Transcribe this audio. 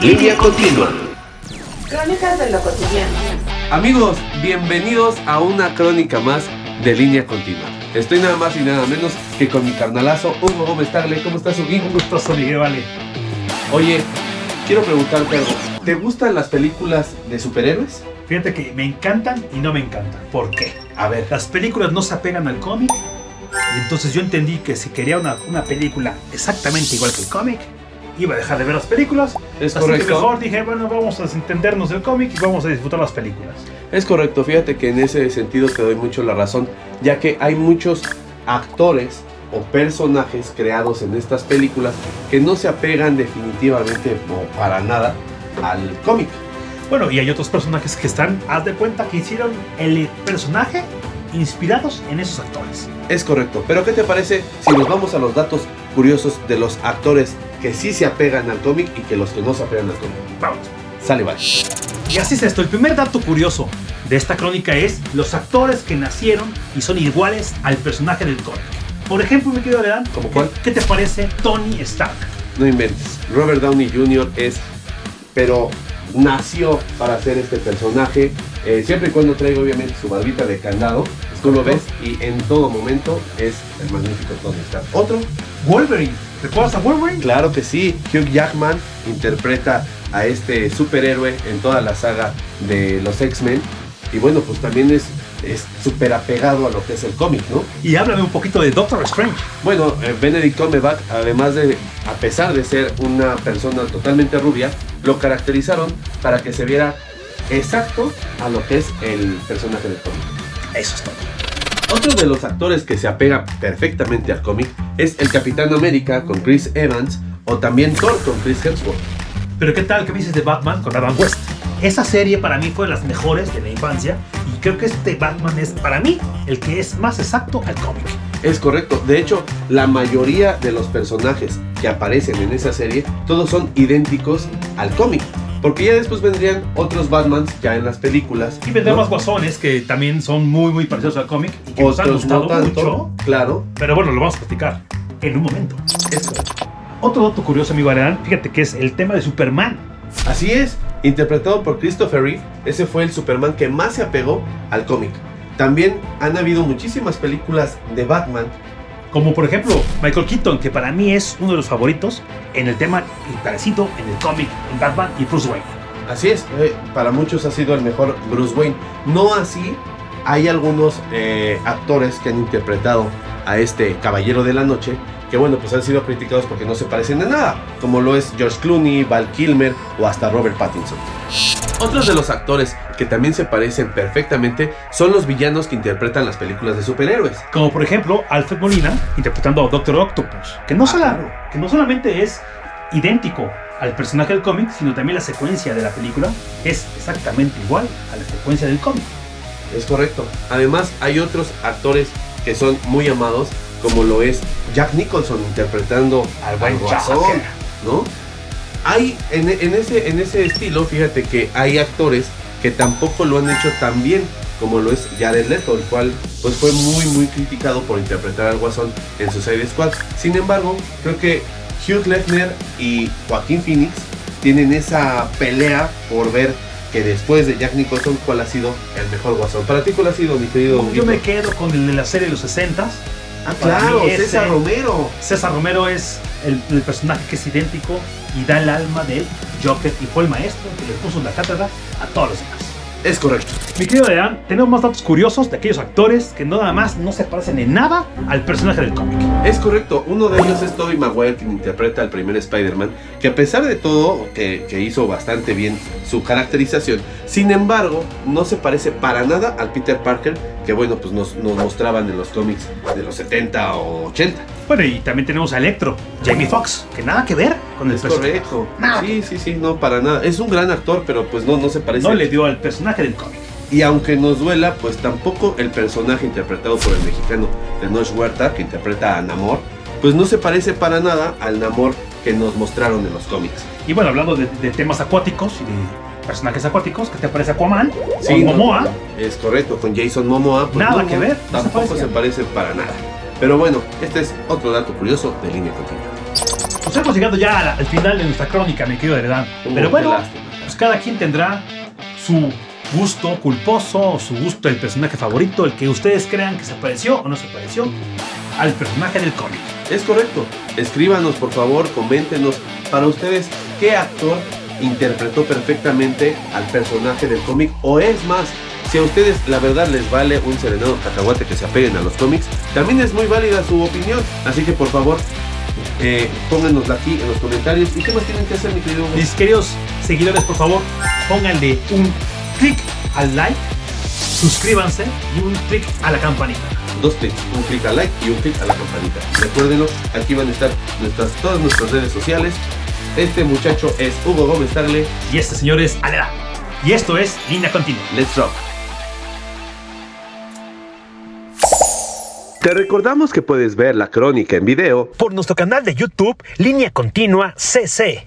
Línea continua. Crónicas de lo cotidiano. Amigos, bienvenidos a una crónica más de Línea Continua. Estoy nada más y nada menos que con mi carnalazo Hugo Gómez Tagle. ¿Cómo estás, Hugo? Un gustoso, Miguel, vale. Oye, quiero preguntarte algo. ¿Te gustan las películas de superhéroes? Fíjate que me encantan y no me encantan. ¿Por qué? A ver, Las películas no se apegan al cómic. Y entonces yo entendí que si quería una, una película exactamente igual que el cómic, iba a dejar de ver las películas. es Así que correcto. mejor dije, bueno, vamos a desentendernos del cómic y vamos a disfrutar las películas. Es correcto, fíjate que en ese sentido te doy mucho la razón, ya que hay muchos actores o personajes creados en estas películas que no se apegan definitivamente o para nada al cómic. Bueno, y hay otros personajes que están, haz de cuenta que hicieron el personaje inspirados en esos actores. Es correcto, pero ¿qué te parece si nos vamos a los datos curiosos de los actores que sí se apegan al cómic y que los que no se apegan al cómic? Vamos. Sale, vale. Y así es esto. El primer dato curioso de esta crónica es los actores que nacieron y son iguales al personaje del cómic. Por ejemplo, mi querido Ledan, ¿Cómo cuál? ¿qué te parece Tony Stark? No inventes. Robert Downey Jr. es, pero nació para hacer este personaje, eh, siempre y cuando traiga obviamente su barbita de candado. Tú lo ves y en todo momento es el magnífico Tony Stark. Otro, Wolverine. ¿Recuerdas a Wolverine? claro que sí, Hugh Jackman interpreta a este superhéroe en toda la saga de los X-Men. Y bueno, pues también es es súper apegado a lo que es el cómic, ¿no? Y háblame un poquito de Doctor Strange. Bueno, eh, Benedict Cumberbatch, además de, a pesar de ser una persona totalmente rubia, lo caracterizaron para que se viera exacto a lo que es el personaje del cómic. Eso es todo. Otro de los actores que se apega perfectamente al cómic es el Capitán América con Chris Evans o también Thor con Chris Hemsworth. Pero ¿qué tal que me dices de Batman con Adam West? Esa serie para mí fue de las mejores de la infancia y creo que este Batman es para mí el que es más exacto al cómic. Es correcto, de hecho, la mayoría de los personajes que aparecen en esa serie, todos son idénticos al cómic. Porque ya después vendrían otros Batmans ya en las películas. Y vendrán ¿no? más guasones que también son muy muy parecidos al cómic y que nos han Otros gustado no tanto, mucho. claro. Pero bueno, lo vamos a platicar en un momento. Es correcto. Otro dato curioso, amigo Aran, fíjate que es el tema de Superman. Así es, interpretado por Christopher Reeve, ese fue el Superman que más se apegó al cómic. También han habido muchísimas películas de Batman. Como por ejemplo Michael Keaton, que para mí es uno de los favoritos en el tema parecido en el cómic, en Batman y Bruce Wayne. Así es, eh, para muchos ha sido el mejor Bruce Wayne. No así, hay algunos eh, actores que han interpretado a este Caballero de la Noche que bueno, pues han sido criticados porque no se parecen en nada, como lo es George Clooney, Val Kilmer o hasta Robert Pattinson. Otros de los actores que también se parecen perfectamente son los villanos que interpretan las películas de superhéroes. Como por ejemplo Alfred Molina interpretando a Doctor Octopus, que no, claro. que no solamente es idéntico al personaje del cómic, sino también la secuencia de la película es exactamente igual a la secuencia del cómic. Es correcto. Además, hay otros actores que son muy amados, como lo es Jack Nicholson interpretando al buen Guasón. ¿no? Hay en, en ese, en ese estilo, fíjate que hay actores que tampoco lo han hecho tan bien como lo es Jared Leto, el cual pues fue muy muy criticado por interpretar al Guasón en Suicide Squad. Sin embargo, creo que Hugh Hefner y Joaquín Phoenix tienen esa pelea por ver que después de Jack Nicholson cuál ha sido el mejor Guasón. Para ti cuál ha sido, mi querido Yo me quedo con el de la serie de los 60 Ah, claro, ese- César Romero. César Romero es el, el personaje que es idéntico y da el alma del Joker y fue el maestro que le puso la cátedra a todos los demás. Es correcto. Mi querido Adrián, tenemos más datos curiosos de aquellos actores que nada más no se parecen en nada al personaje del cómic. Es correcto, uno de ellos es Tobey Maguire, quien interpreta al primer Spider-Man, que a pesar de todo, que, que hizo bastante bien su caracterización, sin embargo, no se parece para nada al Peter Parker que, bueno, pues nos, nos mostraban en los cómics de los 70 o 80. Bueno, y también tenemos a Electro, Jamie Foxx, que nada que ver con el Es personaje. correcto. Nada. Sí, sí, sí, no, para nada. Es un gran actor, pero pues no, no se parece. No le dio al personaje del cómic. Y aunque nos duela, pues tampoco el personaje interpretado por el mexicano de Noche Huerta, que interpreta a Namor, pues no se parece para nada al Namor que nos mostraron en los cómics. Y bueno, hablando de, de temas acuáticos y de personajes acuáticos, ¿qué te parece Aquaman? Sí, con no, Momoa. Es correcto, con Jason Momoa. pues Nada no, que ver, no se Tampoco parece. se parece para nada. Pero bueno, este es otro dato curioso de línea continua. Pues hemos llegado ya al, al final de nuestra crónica, mi querido Heredán. Uh, Pero bueno, pues cada quien tendrá su gusto culposo o su gusto del personaje favorito, el que ustedes crean que se pareció o no se pareció al personaje del cómic. Es correcto. Escríbanos, por favor, coméntenos para ustedes qué actor interpretó perfectamente al personaje del cómic. O es más, si a ustedes la verdad les vale un serenado cacahuate que se apeguen a los cómics, también es muy válida su opinión. Así que por favor, eh, pónganosla aquí en los comentarios. ¿Y qué más tienen que hacer, mi querido Hugo? Mis queridos seguidores, por favor, pónganle un clic al like, suscríbanse y un clic a la campanita. Dos clics, un clic al like y un clic a la campanita. Recuérdenlo, aquí van a estar nuestras, todas nuestras redes sociales. Este muchacho es Hugo Gómez Tarle. Y este señor es Aleda. Y esto es Línea Continua. Let's rock. Te recordamos que puedes ver la crónica en video por nuestro canal de YouTube Línea Continua CC.